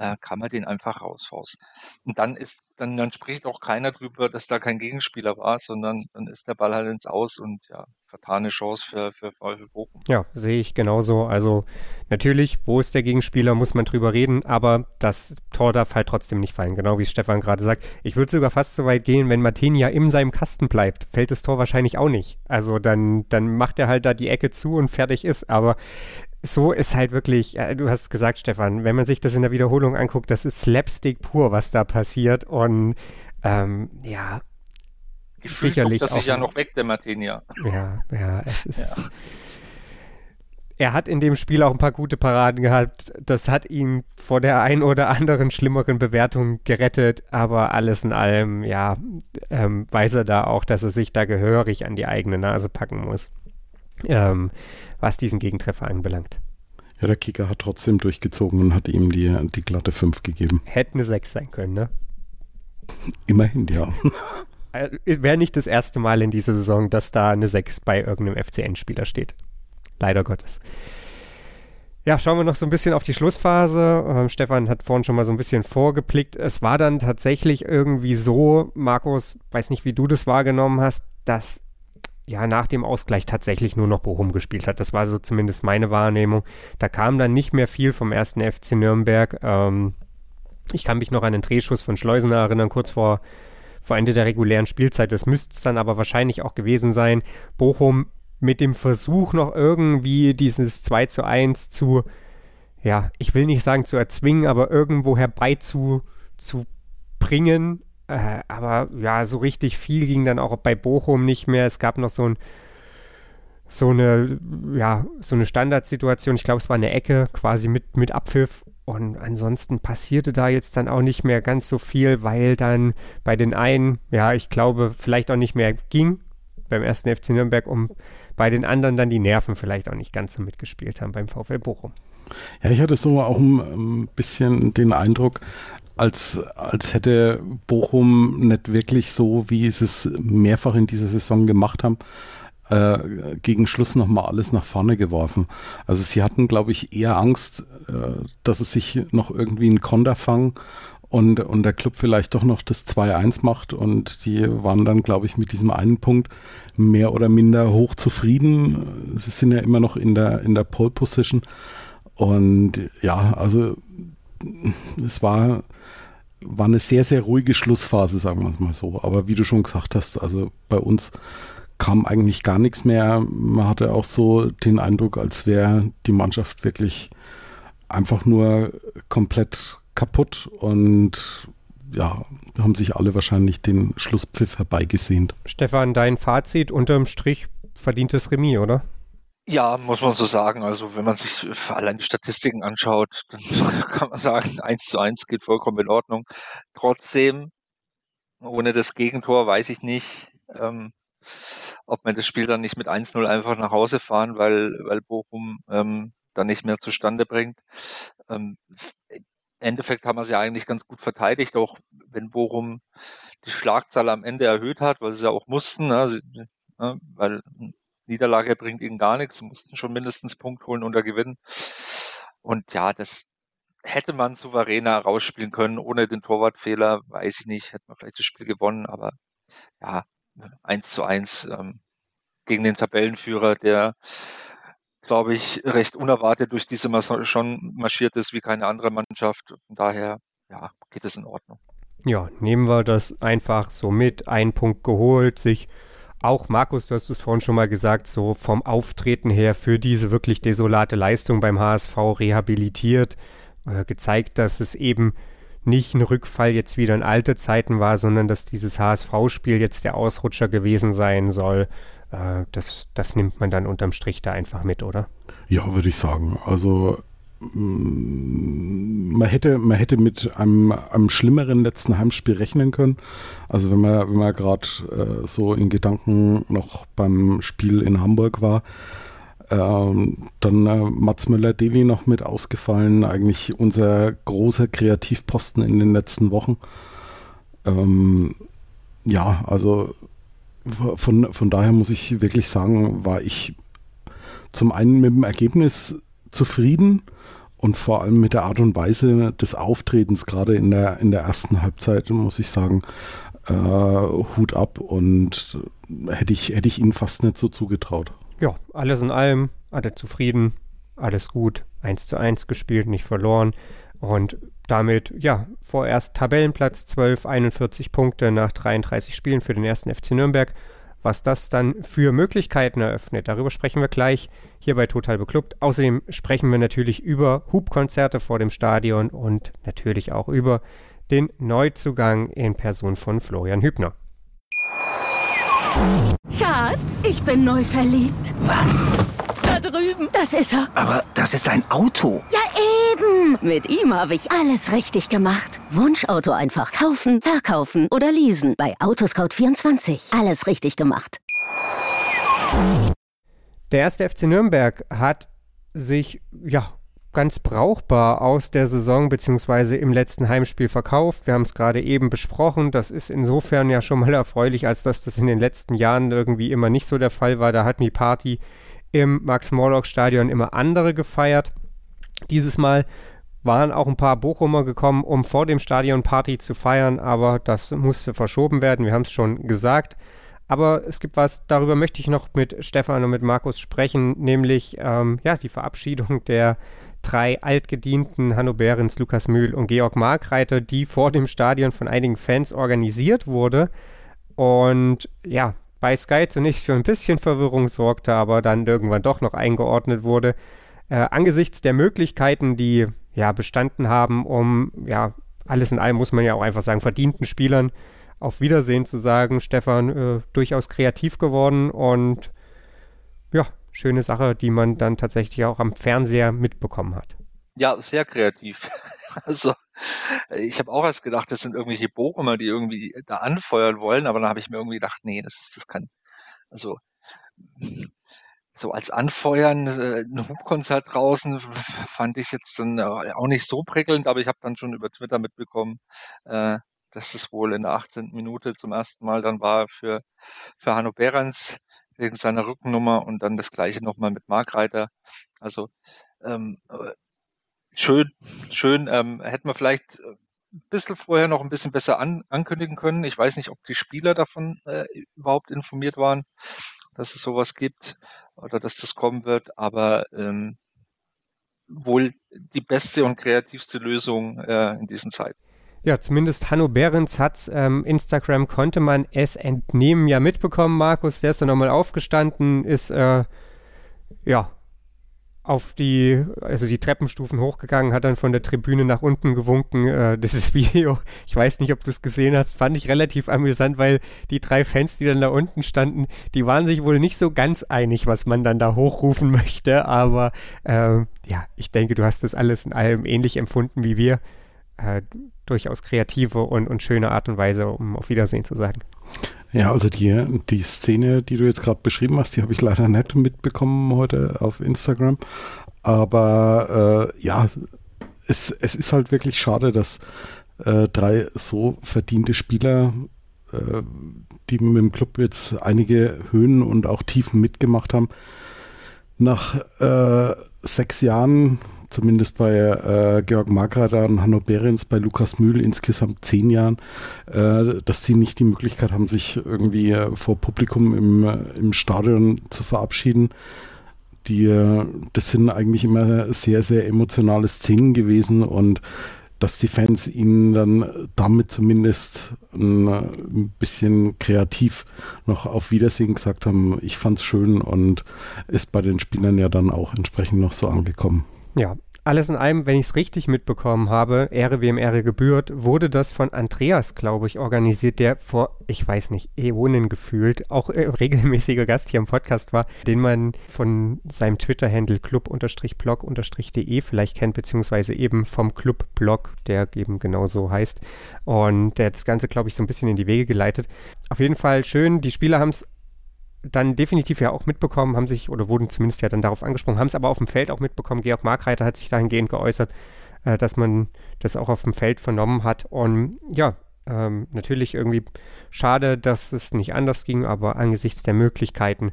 äh, kann man den einfach rausfausten. Und dann ist, dann, dann spricht auch keiner drüber, dass da kein Gegenspieler war, sondern dann ist der Ball halt ins Aus und ja, vertane Chance für, für VfL Bochum. Ja, sehe ich genauso. Also natürlich, wo ist der Gegenspieler, muss man drüber reden, aber das Tor darf halt trotzdem nicht fallen, genau wie Stefan gerade sagt. Ich würde sogar fast so weit gehen, wenn Martinia in seinem Kasten bleibt, fällt das Tor wahrscheinlich auch nicht. Also dann, dann macht er halt da die Ecke zu und fertig ist. Aber so ist halt wirklich, äh, du hast gesagt, Stefan, wenn man sich das in der Wiederholung anguckt, das ist Slapstick pur, was da passiert. Und ähm, ja, Gefühlt sicherlich. Das sich ja noch weg, der Martinia. Ja, ja, es ist. Ja. Er hat in dem Spiel auch ein paar gute Paraden gehabt. Das hat ihn vor der ein oder anderen schlimmeren Bewertung gerettet. Aber alles in allem, ja, ähm, weiß er da auch, dass er sich da gehörig an die eigene Nase packen muss. Ähm, was diesen Gegentreffer anbelangt. Ja, der Kicker hat trotzdem durchgezogen und hat ihm die, die glatte 5 gegeben. Hätte eine 6 sein können, ne? Immerhin, ja. <laughs> Äh, Wäre nicht das erste Mal in dieser Saison, dass da eine 6 bei irgendeinem FCN-Spieler steht. Leider Gottes. Ja, schauen wir noch so ein bisschen auf die Schlussphase. Ähm, Stefan hat vorhin schon mal so ein bisschen vorgeblickt. Es war dann tatsächlich irgendwie so, Markus, weiß nicht, wie du das wahrgenommen hast, dass ja nach dem Ausgleich tatsächlich nur noch Bochum gespielt hat. Das war so zumindest meine Wahrnehmung. Da kam dann nicht mehr viel vom ersten FC Nürnberg. Ähm, ich kann mich noch an den Drehschuss von Schleusener erinnern, kurz vor, vor Ende der regulären Spielzeit. Das müsste es dann aber wahrscheinlich auch gewesen sein. Bochum mit dem Versuch noch irgendwie dieses 2 zu 1 zu, ja, ich will nicht sagen zu erzwingen, aber irgendwo herbei zu. Äh, aber ja, so richtig viel ging dann auch bei Bochum nicht mehr. Es gab noch so ein so eine, ja, so eine Standardsituation. Ich glaube, es war eine Ecke quasi mit, mit Abpfiff. Und ansonsten passierte da jetzt dann auch nicht mehr ganz so viel, weil dann bei den einen, ja, ich glaube, vielleicht auch nicht mehr ging beim ersten FC Nürnberg, um bei den anderen dann die Nerven vielleicht auch nicht ganz so mitgespielt haben beim VfL Bochum. Ja, ich hatte so auch ein, bisschen den Eindruck, als, als hätte Bochum nicht wirklich so, wie sie es mehrfach in dieser Saison gemacht haben, äh, gegen Schluss nochmal alles nach vorne geworfen. Also sie hatten, glaube ich, eher Angst, äh, dass es sich noch irgendwie ein Konter fangen und, und der Club vielleicht doch noch das 2-1 macht und die waren dann, glaube ich, mit diesem einen Punkt mehr oder minder hoch zufrieden. Sie sind ja immer noch in der, in der Pole Position und ja, also es war, war eine sehr, sehr ruhige Schlussphase, sagen wir es mal so. Aber wie du schon gesagt hast, also bei uns kam eigentlich gar nichts mehr. Man hatte auch so den Eindruck, als wäre die Mannschaft wirklich einfach nur komplett kaputt und ja, haben sich alle wahrscheinlich den Schlusspfiff herbeigesehnt. Stefan, dein Fazit unterm Strich verdientes Remis, oder? Ja, muss man so sagen. Also wenn man sich allein die Statistiken anschaut, <laughs> dann kann man sagen, 1 zu 1 geht vollkommen in Ordnung. Trotzdem, ohne das Gegentor weiß ich nicht, ähm, ob man das Spiel dann nicht mit 1-0 einfach nach Hause fahren, weil, weil Bochum ähm, dann nicht mehr zustande bringt. Ähm, Endeffekt haben wir sie eigentlich ganz gut verteidigt, auch wenn Bochum die Schlagzahl am Ende erhöht hat, weil sie ja auch mussten, ne, sie, ne, weil Niederlage bringt ihnen gar nichts, sie mussten schon mindestens Punkt holen oder gewinnen. Und ja, das hätte man souveräner rausspielen können, ohne den Torwartfehler, weiß ich nicht, hätte man vielleicht das Spiel gewonnen, aber ja, eins zu eins ähm, gegen den Tabellenführer, der glaube ich, recht unerwartet durch diese Masse schon marschiert ist wie keine andere Mannschaft. Von daher, ja, geht es in Ordnung. Ja, nehmen wir das einfach so mit. Ein Punkt geholt, sich auch Markus, du hast es vorhin schon mal gesagt, so vom Auftreten her für diese wirklich desolate Leistung beim HSV rehabilitiert, äh, gezeigt, dass es eben nicht ein Rückfall jetzt wieder in alte Zeiten war, sondern dass dieses HSV-Spiel jetzt der Ausrutscher gewesen sein soll äh, das, das nimmt man dann unterm Strich da einfach mit, oder? Ja, würde ich sagen. Also man hätte, man hätte mit einem, einem schlimmeren letzten Heimspiel rechnen können. Also wenn man, wenn man gerade äh, so in Gedanken noch beim Spiel in Hamburg war, ähm, dann äh, Mats Müller-Deli noch mit ausgefallen, eigentlich unser großer Kreativposten in den letzten Wochen. Ähm, ja, also von, von daher muss ich wirklich sagen, war ich zum einen mit dem Ergebnis zufrieden und vor allem mit der Art und Weise des Auftretens, gerade in der, in der ersten Halbzeit, muss ich sagen, äh, Hut ab und hätte ich, hätte ich ihnen fast nicht so zugetraut. Ja, alles in allem, alle zufrieden, alles gut, 1 zu 1 gespielt, nicht verloren und damit, ja, vorerst Tabellenplatz 12, 41 Punkte nach 33 Spielen für den ersten FC Nürnberg. Was das dann für Möglichkeiten eröffnet, darüber sprechen wir gleich hier bei Total Beklubbt. Außerdem sprechen wir natürlich über Hubkonzerte vor dem Stadion und natürlich auch über den Neuzugang in Person von Florian Hübner. Schatz, ich bin neu verliebt. Was? Drüben. Das ist er. Aber das ist ein Auto. Ja, eben. Mit ihm habe ich alles richtig gemacht. Wunschauto einfach kaufen, verkaufen oder leasen. Bei Autoscout24. Alles richtig gemacht. Der erste FC Nürnberg hat sich, ja, ganz brauchbar aus der Saison bzw. im letzten Heimspiel verkauft. Wir haben es gerade eben besprochen. Das ist insofern ja schon mal erfreulich, als dass das in den letzten Jahren irgendwie immer nicht so der Fall war. Da hat die Party im Max-Morlock-Stadion immer andere gefeiert. Dieses Mal waren auch ein paar Bochumer gekommen, um vor dem Stadion Party zu feiern, aber das musste verschoben werden. Wir haben es schon gesagt. Aber es gibt was, darüber möchte ich noch mit Stefan und mit Markus sprechen, nämlich ähm, ja, die Verabschiedung der drei altgedienten Hannoverens Lukas Mühl und Georg Markreiter, die vor dem Stadion von einigen Fans organisiert wurde. Und ja, bei Sky zunächst für ein bisschen Verwirrung sorgte, aber dann irgendwann doch noch eingeordnet wurde. Äh, angesichts der Möglichkeiten, die ja bestanden haben, um ja alles in allem muss man ja auch einfach sagen, verdienten Spielern auf Wiedersehen zu sagen. Stefan, äh, durchaus kreativ geworden und ja, schöne Sache, die man dann tatsächlich auch am Fernseher mitbekommen hat. Ja, sehr kreativ. <laughs> Also ich habe auch erst gedacht, das sind irgendwelche Bochumer, die irgendwie da anfeuern wollen, aber dann habe ich mir irgendwie gedacht, nee, das ist, das kann, also so als Anfeuern, äh, ein Hubkonzert draußen <laughs> fand ich jetzt dann auch nicht so prickelnd, aber ich habe dann schon über Twitter mitbekommen, äh, dass es wohl in der 18. Minute zum ersten Mal dann war für, für Hanno Behrens wegen seiner Rückennummer und dann das gleiche nochmal mit Markreiter. Also ähm, schön, schön, ähm, hätten wir vielleicht ein bisschen vorher noch ein bisschen besser an, ankündigen können. Ich weiß nicht, ob die Spieler davon äh, überhaupt informiert waren, dass es sowas gibt oder dass das kommen wird, aber ähm, wohl die beste und kreativste Lösung äh, in diesen Zeiten. Ja, zumindest Hanno Behrens hat ähm, Instagram konnte man es entnehmen ja mitbekommen, Markus. Der ist dann nochmal aufgestanden, ist äh, ja auf die, also die Treppenstufen hochgegangen, hat dann von der Tribüne nach unten gewunken. Äh, <laughs> dieses Video, ich weiß nicht, ob du es gesehen hast, fand ich relativ amüsant, weil die drei Fans, die dann da unten standen, die waren sich wohl nicht so ganz einig, was man dann da hochrufen <laughs> möchte. Aber äh, ja, ich denke, du hast das alles in allem ähnlich empfunden wie wir äh, durchaus kreative und, und schöne Art und Weise, um auf Wiedersehen zu sagen. Ja, also die, die Szene, die du jetzt gerade beschrieben hast, die habe ich leider nicht mitbekommen heute auf Instagram. Aber äh, ja, es, es ist halt wirklich schade, dass äh, drei so verdiente Spieler, äh, die mit dem Club jetzt einige Höhen und auch Tiefen mitgemacht haben, nach äh, sechs Jahren zumindest bei äh, Georg Margrader und Hanno Behrens, bei Lukas Mühl insgesamt zehn Jahren, äh, dass sie nicht die Möglichkeit haben, sich irgendwie äh, vor Publikum im, äh, im Stadion zu verabschieden. Die, äh, das sind eigentlich immer sehr, sehr emotionale Szenen gewesen und dass die Fans ihnen dann damit zumindest ein, bisschen kreativ noch auf Wiedersehen gesagt haben, ich fand's schön und ist bei den Spielern ja dann auch entsprechend noch so angekommen. Ja, alles in allem, wenn ich es richtig mitbekommen habe, Ehre wem Ehre gebührt, wurde das von Andreas, glaube ich, organisiert, der vor, ich weiß nicht, Äonen gefühlt, auch äh, <laughs> regelmäßiger Gast hier im Podcast war, den man von seinem Twitter-Handle club-blog-de vielleicht kennt, beziehungsweise eben vom Club-Blog, der eben genau so heißt. Und der hat das Ganze, glaube ich, so ein bisschen in die Wege geleitet. Auf jeden Fall schön, die Spieler haben es dann definitiv ja auch mitbekommen, haben sich oder wurden zumindest ja dann darauf angesprochen, haben es aber auf dem Feld auch mitbekommen. Georg Markreiter hat sich dahingehend geäußert, äh, dass man das auch auf dem Feld vernommen hat. Und ja, ähm, natürlich irgendwie schade, dass es nicht anders ging, aber angesichts der Möglichkeiten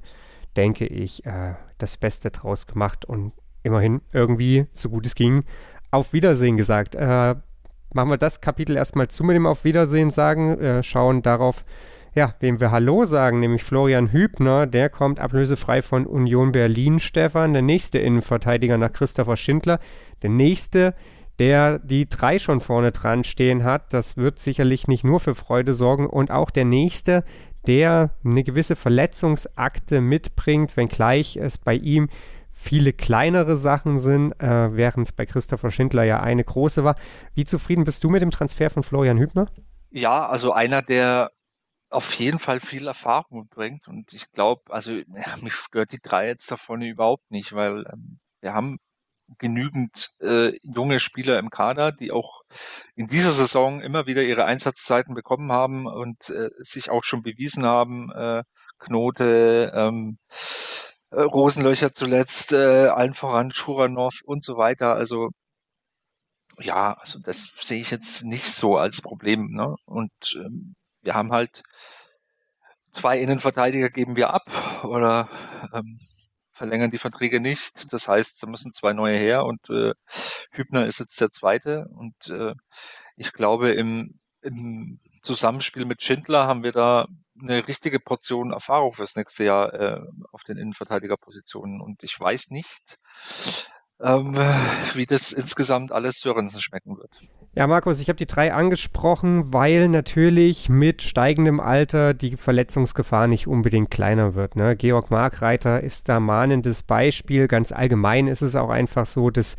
denke ich, äh, das Beste draus gemacht und immerhin irgendwie, so gut es ging, auf Wiedersehen gesagt. Äh, machen wir das Kapitel erstmal zu mit dem Auf Wiedersehen sagen, äh, schauen darauf, ja, wem wir Hallo sagen, nämlich Florian Hübner, der kommt ablösefrei von Union Berlin, Stefan, der nächste Innenverteidiger nach Christopher Schindler, der nächste, der die drei schon vorne dran stehen hat. Das wird sicherlich nicht nur für Freude sorgen und auch der nächste, der eine gewisse Verletzungsakte mitbringt, wenngleich es bei ihm viele kleinere Sachen sind, äh, während es bei Christopher Schindler ja eine große war. Wie zufrieden bist du mit dem Transfer von Florian Hübner? Ja, also einer, der auf jeden Fall viel Erfahrung bringt. Und ich glaube, also ja, mich stört die drei jetzt davon überhaupt nicht, weil ähm, wir haben genügend äh, junge Spieler im Kader, die auch in dieser Saison immer wieder ihre Einsatzzeiten bekommen haben und äh, sich auch schon bewiesen haben. Äh, Knote, ähm, äh, Rosenlöcher zuletzt, äh, allen voran Schuranov und so weiter. Also ja, also das sehe ich jetzt nicht so als Problem. Ne? Und ähm, wir haben halt zwei Innenverteidiger geben wir ab oder ähm, verlängern die Verträge nicht. Das heißt, da müssen zwei neue her und äh, Hübner ist jetzt der zweite. Und äh, ich glaube, im, im Zusammenspiel mit Schindler haben wir da eine richtige Portion Erfahrung fürs nächste Jahr äh, auf den Innenverteidigerpositionen. Und ich weiß nicht, ähm, wie das insgesamt alles Sörensen schmecken wird. Ja, Markus, ich habe die drei angesprochen, weil natürlich mit steigendem Alter die Verletzungsgefahr nicht unbedingt kleiner wird. Ne? Georg Markreiter ist da mahnendes Beispiel. Ganz allgemein ist es auch einfach so, dass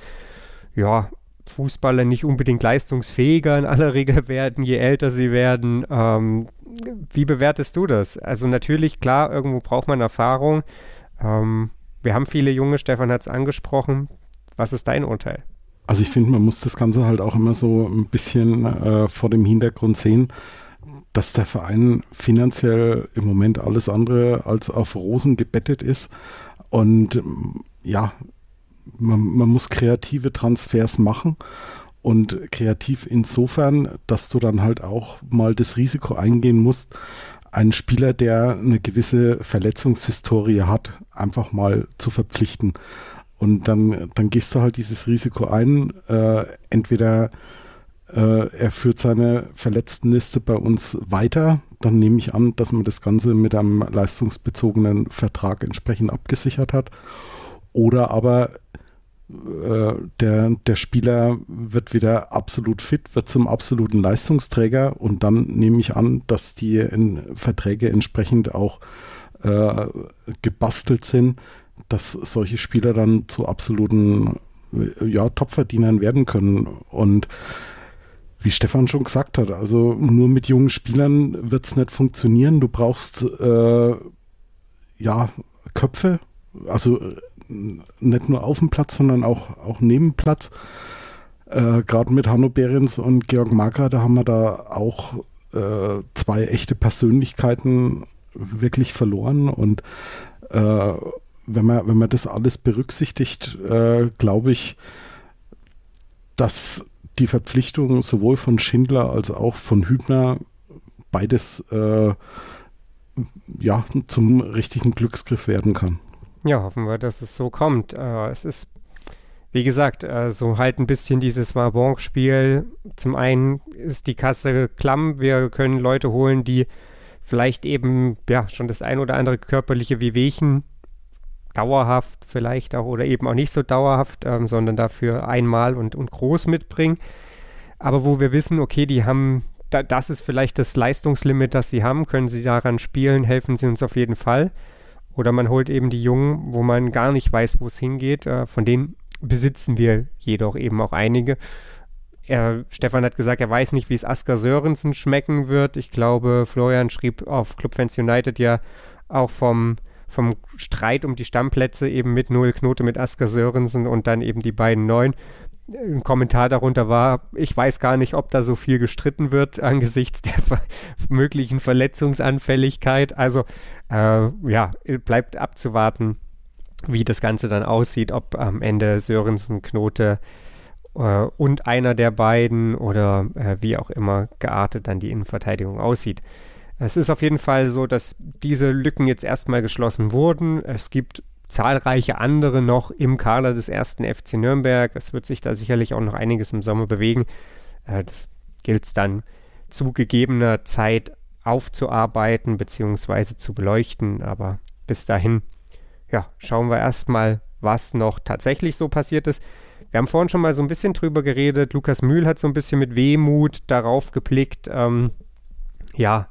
ja, Fußballer nicht unbedingt leistungsfähiger in aller Regel werden, je älter sie werden. Ähm, wie bewertest du das? Also natürlich, klar, irgendwo braucht man Erfahrung. Ähm, wir haben viele junge, Stefan hat es angesprochen. Was ist dein Urteil? Also ich finde, man muss das Ganze halt auch immer so ein bisschen äh, vor dem Hintergrund sehen, dass der Verein finanziell im Moment alles andere als auf Rosen gebettet ist. Und ja, man, man muss kreative Transfers machen. Und kreativ insofern, dass du dann halt auch mal das Risiko eingehen musst, einen Spieler, der eine gewisse Verletzungshistorie hat, einfach mal zu verpflichten. Und dann, dann gehst du halt dieses Risiko ein. Äh, entweder äh, er führt seine Verletztenliste bei uns weiter, dann nehme ich an, dass man das Ganze mit einem leistungsbezogenen Vertrag entsprechend abgesichert hat. Oder aber äh, der, der Spieler wird wieder absolut fit, wird zum absoluten Leistungsträger und dann nehme ich an, dass die Verträge entsprechend auch äh, gebastelt sind, dass solche Spieler dann zu absoluten ja, Topverdienern werden können. Und wie Stefan schon gesagt hat, also nur mit jungen Spielern wird es nicht funktionieren. Du brauchst äh, ja Köpfe, also nicht nur auf dem Platz, sondern auch, auch neben Platz. Äh, Gerade mit Hanno Behrens und Georg Mager, da haben wir da auch äh, zwei echte Persönlichkeiten wirklich verloren und äh, wenn man, wenn man das alles berücksichtigt, äh, glaube ich, dass die Verpflichtung sowohl von Schindler als auch von Hübner beides äh, ja, zum richtigen Glücksgriff werden kann. Ja, hoffen wir, dass es so kommt. Äh, es ist, wie gesagt, äh, so halt ein bisschen dieses Marbonk-Spiel. Zum einen ist die Kasse klamm. Wir können Leute holen, die vielleicht eben ja schon das ein oder andere körperliche Wehwehchen dauerhaft vielleicht auch oder eben auch nicht so dauerhaft, ähm, sondern dafür einmal und, und groß mitbringen. Aber wo wir wissen, okay, die haben, da, das ist vielleicht das Leistungslimit, das sie haben, können sie daran spielen, helfen sie uns auf jeden Fall. Oder man holt eben die Jungen, wo man gar nicht weiß, wo es hingeht. Äh, von denen besitzen wir jedoch eben auch einige. Er, Stefan hat gesagt, er weiß nicht, wie es Asker Sörensen schmecken wird. Ich glaube, Florian schrieb auf Clubfans United ja auch vom vom Streit um die Stammplätze eben mit Noel Knote, mit Asker Sörensen und dann eben die beiden Neuen. Ein Kommentar darunter war, ich weiß gar nicht, ob da so viel gestritten wird <laughs> angesichts der möglichen Verletzungsanfälligkeit. Also äh, ja, bleibt abzuwarten, wie das Ganze dann aussieht, ob am Ende Sörensen, Knote äh, und einer der beiden oder äh, wie auch immer geartet dann die Innenverteidigung aussieht. Es ist auf jeden Fall so, dass diese Lücken jetzt erstmal geschlossen wurden. Es gibt zahlreiche andere noch im Kader des ersten FC Nürnberg. Es wird sich da sicherlich auch noch einiges im Sommer bewegen. Äh, das gilt es dann zu gegebener Zeit aufzuarbeiten bzw. zu beleuchten. Aber bis dahin, ja, schauen wir erstmal, was noch tatsächlich so passiert ist. Wir haben vorhin schon mal so ein bisschen drüber geredet. Lukas Mühl hat so ein bisschen mit Wehmut darauf geblickt. Ähm, ja,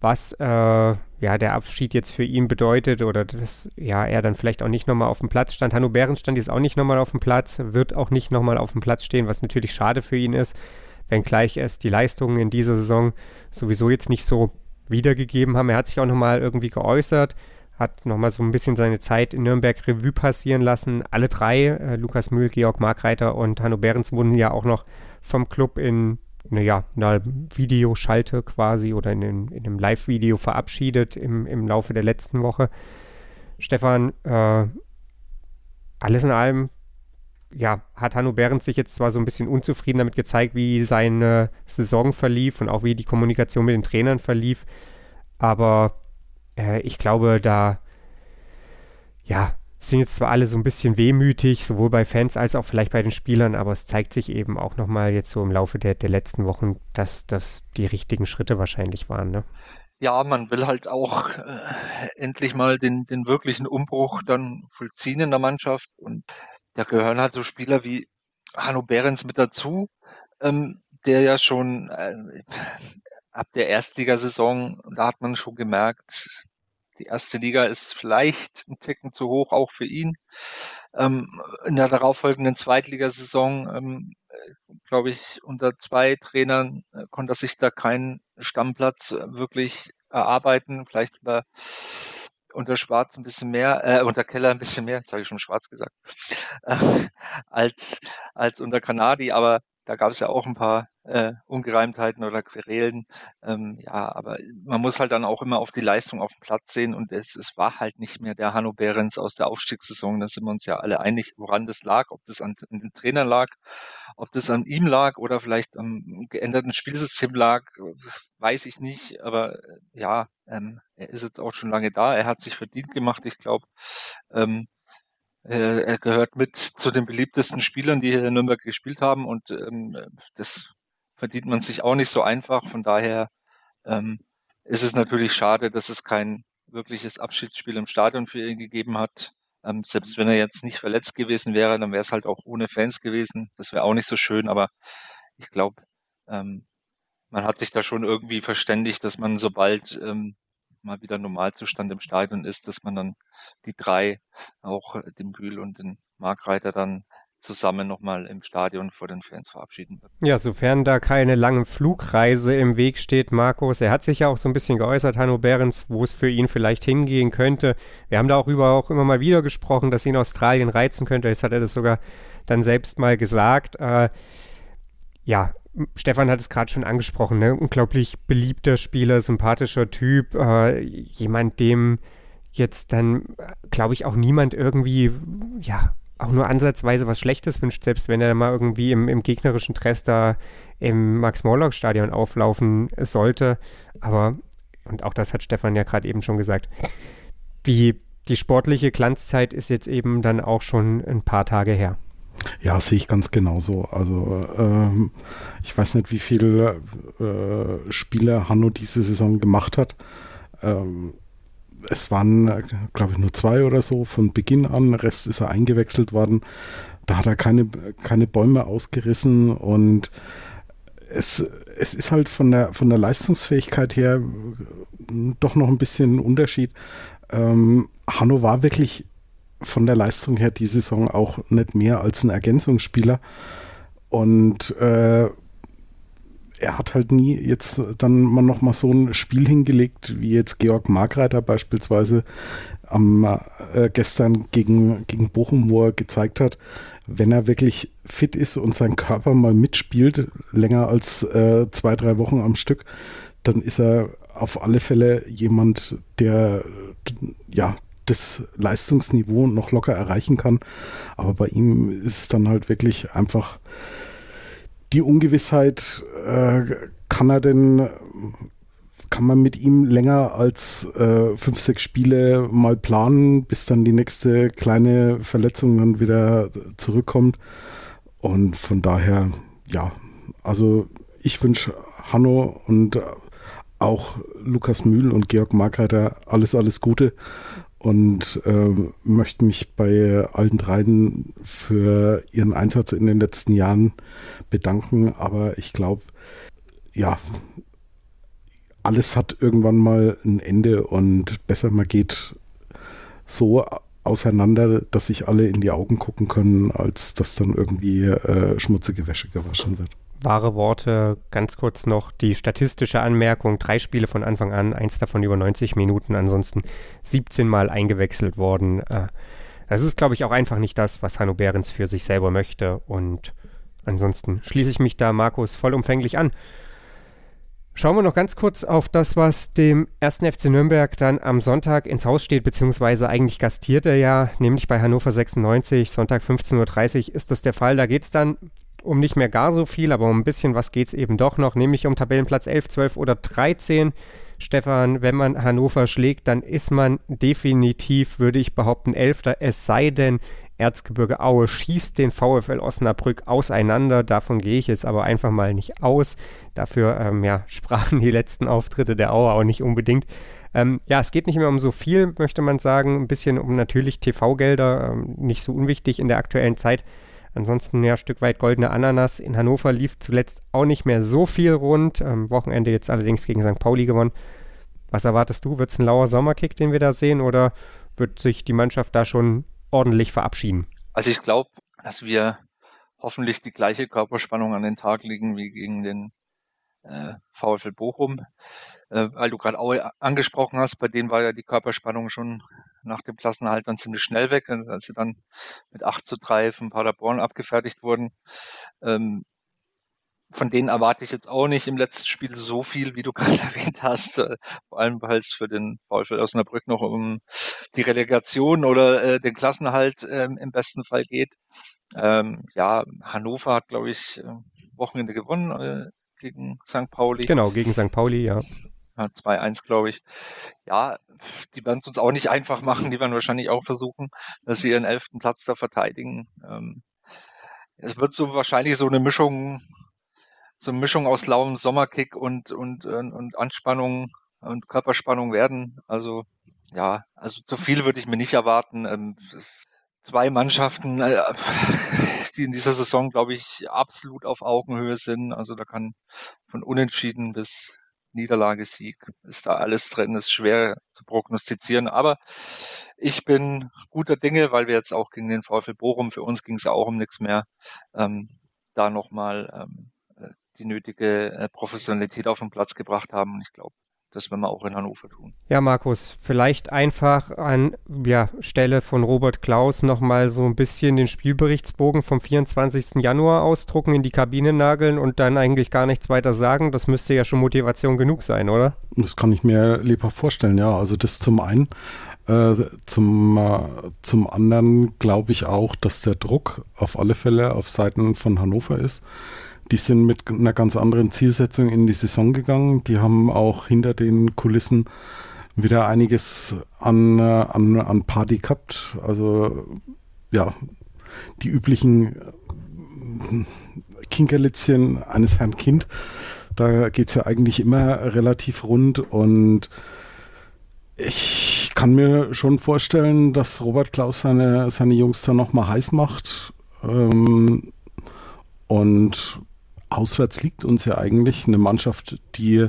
was äh, ja der Abschied jetzt für ihn bedeutet oder dass ja er dann vielleicht auch nicht nochmal auf dem Platz stand. Hanno Behrens stand jetzt auch nicht nochmal auf dem Platz, wird auch nicht nochmal auf dem Platz stehen, was natürlich schade für ihn ist, wenngleich es die Leistungen in dieser Saison sowieso jetzt nicht so wiedergegeben haben. Er hat sich auch nochmal irgendwie geäußert, hat nochmal so ein bisschen seine Zeit in Nürnberg Revue passieren lassen. Alle drei, äh, Lukas Mühl, Georg Markreiter und Hanno Behrens, wurden ja auch noch vom Club in naja, einer Videoschalte quasi oder in, in, in einem Live-Video verabschiedet im, im Laufe der letzten Woche. Stefan, äh, alles in allem, ja, hat Hanno Behrens sich jetzt zwar so ein bisschen unzufrieden damit gezeigt, wie seine Saison verlief und auch wie die Kommunikation mit den Trainern verlief, aber äh, ich glaube, da, ja, sind jetzt zwar alle so ein bisschen wehmütig, sowohl bei Fans als auch vielleicht bei den Spielern, aber es zeigt sich eben auch nochmal jetzt so im Laufe der, der letzten Wochen, dass das die richtigen Schritte wahrscheinlich waren. Ne? Ja, man will halt auch äh, endlich mal den, den wirklichen Umbruch dann vollziehen in der Mannschaft und da gehören halt so Spieler wie Hanno Behrens mit dazu, ähm, der ja schon äh, ab der Erstligasaison, da hat man schon gemerkt, die erste Liga ist vielleicht ein Ticken zu hoch, auch für ihn. Ähm, in der darauffolgenden Zweitligasaison, ähm, glaube ich, unter zwei Trainern äh, konnte er sich da keinen Stammplatz äh, wirklich erarbeiten. Vielleicht unter, unter Schwarz ein bisschen mehr, äh, unter Keller ein bisschen mehr, jetzt habe ich schon Schwarz gesagt, äh, <laughs> als, als unter Kanadi. Aber da gab es ja auch ein paar äh, Ungereimtheiten oder Querelen. Ähm, ja, aber man muss halt dann auch immer auf die Leistung auf dem Platz sehen und es, es war halt nicht mehr der Hanno Behrens aus der Aufstiegssaison. Da sind wir uns ja alle einig, woran das lag, ob das an, an den Trainern lag, ob das an ihm lag oder vielleicht am geänderten Spielsystem lag, das weiß ich nicht. Aber äh, ja, ähm, er ist jetzt auch schon lange da. Er hat sich verdient gemacht, ich glaube. Ähm, äh, er gehört mit zu den beliebtesten Spielern, die hier in Nürnberg gespielt haben und ähm, das verdient man sich auch nicht so einfach. Von daher ähm, ist es natürlich schade, dass es kein wirkliches Abschiedsspiel im Stadion für ihn gegeben hat. Ähm, selbst wenn er jetzt nicht verletzt gewesen wäre, dann wäre es halt auch ohne Fans gewesen. Das wäre auch nicht so schön, aber ich glaube, ähm, man hat sich da schon irgendwie verständigt, dass man sobald ähm, mal wieder Normalzustand im Stadion ist, dass man dann die drei, auch äh, den Bühl und den Markreiter dann zusammen nochmal im Stadion vor den Fans verabschieden wird. Ja, sofern da keine lange Flugreise im Weg steht, Markus. Er hat sich ja auch so ein bisschen geäußert, Hanno Behrens, wo es für ihn vielleicht hingehen könnte. Wir haben da auch über auch immer mal wieder gesprochen, dass ihn Australien reizen könnte. Jetzt hat er das sogar dann selbst mal gesagt. Äh, ja, Stefan hat es gerade schon angesprochen, ne? unglaublich beliebter Spieler, sympathischer Typ, äh, jemand, dem jetzt dann, glaube ich, auch niemand irgendwie, ja, auch nur ansatzweise was Schlechtes wünscht, selbst wenn er mal irgendwie im, im gegnerischen Dress da im Max-Morlock-Stadion auflaufen sollte. Aber, und auch das hat Stefan ja gerade eben schon gesagt, die, die sportliche Glanzzeit ist jetzt eben dann auch schon ein paar Tage her. Ja, sehe ich ganz genauso. Also ähm, ich weiß nicht, wie viele äh, Spiele Hanno diese Saison gemacht hat. Ähm, es waren, glaube ich, nur zwei oder so von Beginn an. Der Rest ist er eingewechselt worden. Da hat er keine, keine Bäume ausgerissen und es, es ist halt von der, von der Leistungsfähigkeit her doch noch ein bisschen ein Unterschied. Ähm, Hanno war wirklich von der Leistung her die Saison auch nicht mehr als ein Ergänzungsspieler. Und äh, er hat halt nie jetzt dann mal noch mal so ein Spiel hingelegt, wie jetzt Georg Markreiter beispielsweise am äh, gestern gegen, gegen Bochum, wo er gezeigt hat, wenn er wirklich fit ist und sein Körper mal mitspielt, länger als äh, zwei, drei Wochen am Stück, dann ist er auf alle Fälle jemand, der ja das Leistungsniveau noch locker erreichen kann. Aber bei ihm ist es dann halt wirklich einfach die Ungewissheit, äh, kann er denn, kann man mit ihm länger als äh, fünf, sechs Spiele mal planen, bis dann die nächste kleine Verletzung dann wieder zurückkommt. Und von daher, ja, also ich wünsche Hanno und auch Lukas Mühl und Georg Markreiter alles, alles Gute und äh, möchte mich bei allen dreien für ihren Einsatz in den letzten Jahren bedanken. Aber ich glaube, ja, alles hat irgendwann mal ein Ende und besser man geht so auseinander, dass sich alle in die Augen gucken können, als dass dann irgendwie äh, schmutzige Wäsche gewaschen wird wahre Worte. Ganz kurz noch die statistische Anmerkung. Drei Spiele von Anfang an, eins davon über 90 Minuten, ansonsten 17 Mal eingewechselt worden. Äh, das ist, glaube ich, auch einfach nicht das, was Hanno Behrens für sich selber möchte. Und ansonsten schließe ich mich da Markus vollumfänglich an. Schauen wir noch ganz kurz auf das, was dem ersten FC Nürnberg dann am Sonntag ins Haus steht, beziehungsweise eigentlich gastiert er ja, nämlich bei Hannover 96, Sonntag 15.30 Uhr ist das der Fall. Da geht es dann um nicht mehr gar so viel, aber um ein bisschen was geht es eben doch noch, nämlich um Tabellenplatz 11, 12 oder 13. Stefan, wenn man Hannover schlägt, dann ist man definitiv, würde ich behaupten, Elfter. Es sei denn, Erzgebirge Aue schießt den VfL Osnabrück auseinander. Davon gehe ich jetzt aber einfach mal nicht aus. Dafür ähm, ja, <laughs> sprachen die letzten Auftritte der Aue auch nicht unbedingt. Ähm, ja, es geht nicht mehr um so viel, möchte man sagen. Ein bisschen um natürlich TV-Gelder, ähm, nicht so unwichtig in der aktuellen Zeit. Ansonsten ja, ein Stück weit goldene Ananas. In Hannover lief zuletzt auch nicht mehr so viel rund. Am Wochenende jetzt allerdings gegen St. Pauli gewonnen. Was erwartest du? Wird es ein lauer Sommerkick, den wir da sehen, oder wird sich die Mannschaft da schon ordentlich verabschieden? Also ich glaube, dass wir hoffentlich die gleiche Körperspannung an den Tag legen wie gegen den äh, VfL Bochum. Äh, weil du gerade Aue angesprochen hast, bei denen war ja die Körperspannung schon nach dem Klassenhalt dann ziemlich schnell weg, als sie dann mit 8 zu 3 von Paderborn abgefertigt wurden. Ähm, von denen erwarte ich jetzt auch nicht im letzten Spiel so viel, wie du <laughs> gerade erwähnt hast. Äh, vor allem, weil es für den VfL Osnabrück noch um die Relegation oder äh, den Klassenhalt ähm, im besten Fall geht. Ähm, ja, Hannover hat, glaube ich, äh, Wochenende gewonnen äh, gegen St. Pauli. Genau, gegen St. Pauli, ja. ja 2-1, glaube ich. Ja, die werden es uns auch nicht einfach machen. Die werden wahrscheinlich auch versuchen, dass sie ihren elften Platz da verteidigen. Ähm, es wird so wahrscheinlich so eine Mischung so eine Mischung aus lauem Sommerkick und, und, und Anspannung und Körperspannung werden. Also ja, also zu viel würde ich mir nicht erwarten. Ähm, zwei Mannschaften, äh, die in dieser Saison, glaube ich, absolut auf Augenhöhe sind. Also da kann von Unentschieden bis Niederlage, Sieg ist da alles drin, ist schwer zu prognostizieren. Aber ich bin guter Dinge, weil wir jetzt auch gegen den VfL Bochum, für uns ging es auch um nichts mehr, ähm, da nochmal ähm, die nötige äh, Professionalität auf den Platz gebracht haben. Und ich glaube, das werden wir auch in Hannover tun. Ja, Markus, vielleicht einfach an ja, Stelle von Robert Klaus nochmal so ein bisschen den Spielberichtsbogen vom 24. Januar ausdrucken, in die Kabine nageln und dann eigentlich gar nichts weiter sagen. Das müsste ja schon Motivation genug sein, oder? Das kann ich mir lieber vorstellen, ja. Also das zum einen. Äh, zum, äh, zum anderen glaube ich auch, dass der Druck auf alle Fälle auf Seiten von Hannover ist die sind mit einer ganz anderen Zielsetzung in die Saison gegangen. Die haben auch hinter den Kulissen wieder einiges an, äh, an, an Party gehabt. Also ja, die üblichen äh, Kinkerlitzchen eines Herrn Kind. Da geht es ja eigentlich immer relativ rund und ich kann mir schon vorstellen, dass Robert Klaus seine, seine Jungs da nochmal heiß macht. Ähm, und auswärts liegt uns ja eigentlich eine Mannschaft, die,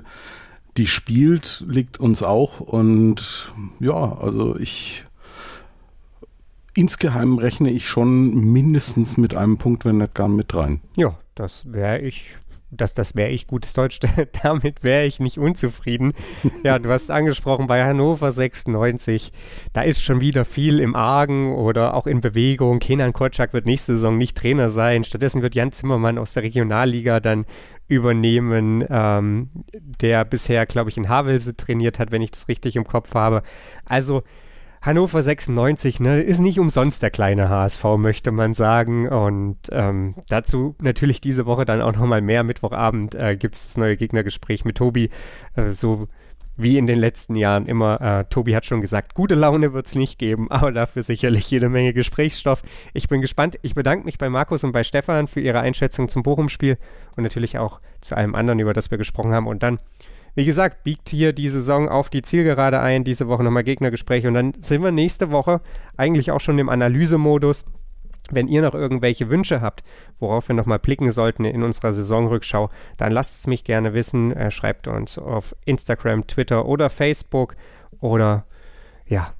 die spielt, liegt uns auch. Und ja, also ich insgeheim rechne ich schon mindestens mit einem Punkt, wenn nicht gar mit rein. Ja, das wäre ich das, das wäre ich gutes Deutsch, <laughs> damit wäre ich nicht unzufrieden. Ja, du hast angesprochen, bei Hannover 96, da ist schon wieder viel im Argen oder auch in Bewegung. Kenan Kotschak wird nächste Saison nicht Trainer sein. Stattdessen wird Jan Zimmermann aus der Regionalliga dann übernehmen, ähm, der bisher, glaube ich, in Havelse trainiert hat, wenn ich das richtig im Kopf habe. Also, Hannover 96 ne, ist nicht umsonst der kleine HSV, möchte man sagen. Und ähm, dazu natürlich diese Woche dann auch nochmal mehr. Mittwochabend äh, gibt es das neue Gegnergespräch mit Tobi. Äh, so wie in den letzten Jahren immer. Äh, Tobi hat schon gesagt, gute Laune wird es nicht geben, <laughs> aber dafür sicherlich jede Menge Gesprächsstoff. Ich bin gespannt. Ich bedanke mich bei Markus und bei Stefan für ihre Einschätzung zum Bochum-Spiel und natürlich auch zu allem anderen, über das wir gesprochen haben. Und dann wie gesagt, biegt hier die Saison auf die Zielgerade ein. Diese Woche nochmal Gegnergespräche. Und dann sind wir nächste Woche eigentlich auch schon im Analysemodus. Wenn ihr noch irgendwelche Wünsche habt, worauf wir nochmal blicken sollten in unserer Saisonrückschau, dann lasst es mich gerne wissen. Äh, schreibt uns auf Instagram, Twitter oder Facebook oder ja,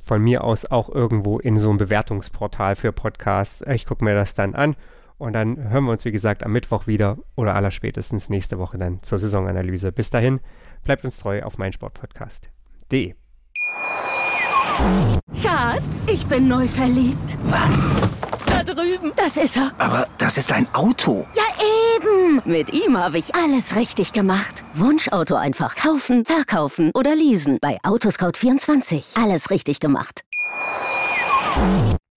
von mir aus auch irgendwo in so einem Bewertungsportal für Podcasts. Ich gucke mir das dann an und dann hören wir uns, wie gesagt, am Mittwoch wieder oder allerspätestens nächste Woche dann zur Saisonanalyse. Bis dahin, bleibt uns treu auf meinsportpodcast.de. Schatz, ich bin neu verliebt. Was? Da drüben. Das ist er. Aber das ist ein Auto. Ja, eben. Mit ihm habe ich alles richtig gemacht. Wunschauto einfach kaufen, verkaufen oder leasen. Bei Autoscout24. Alles richtig gemacht.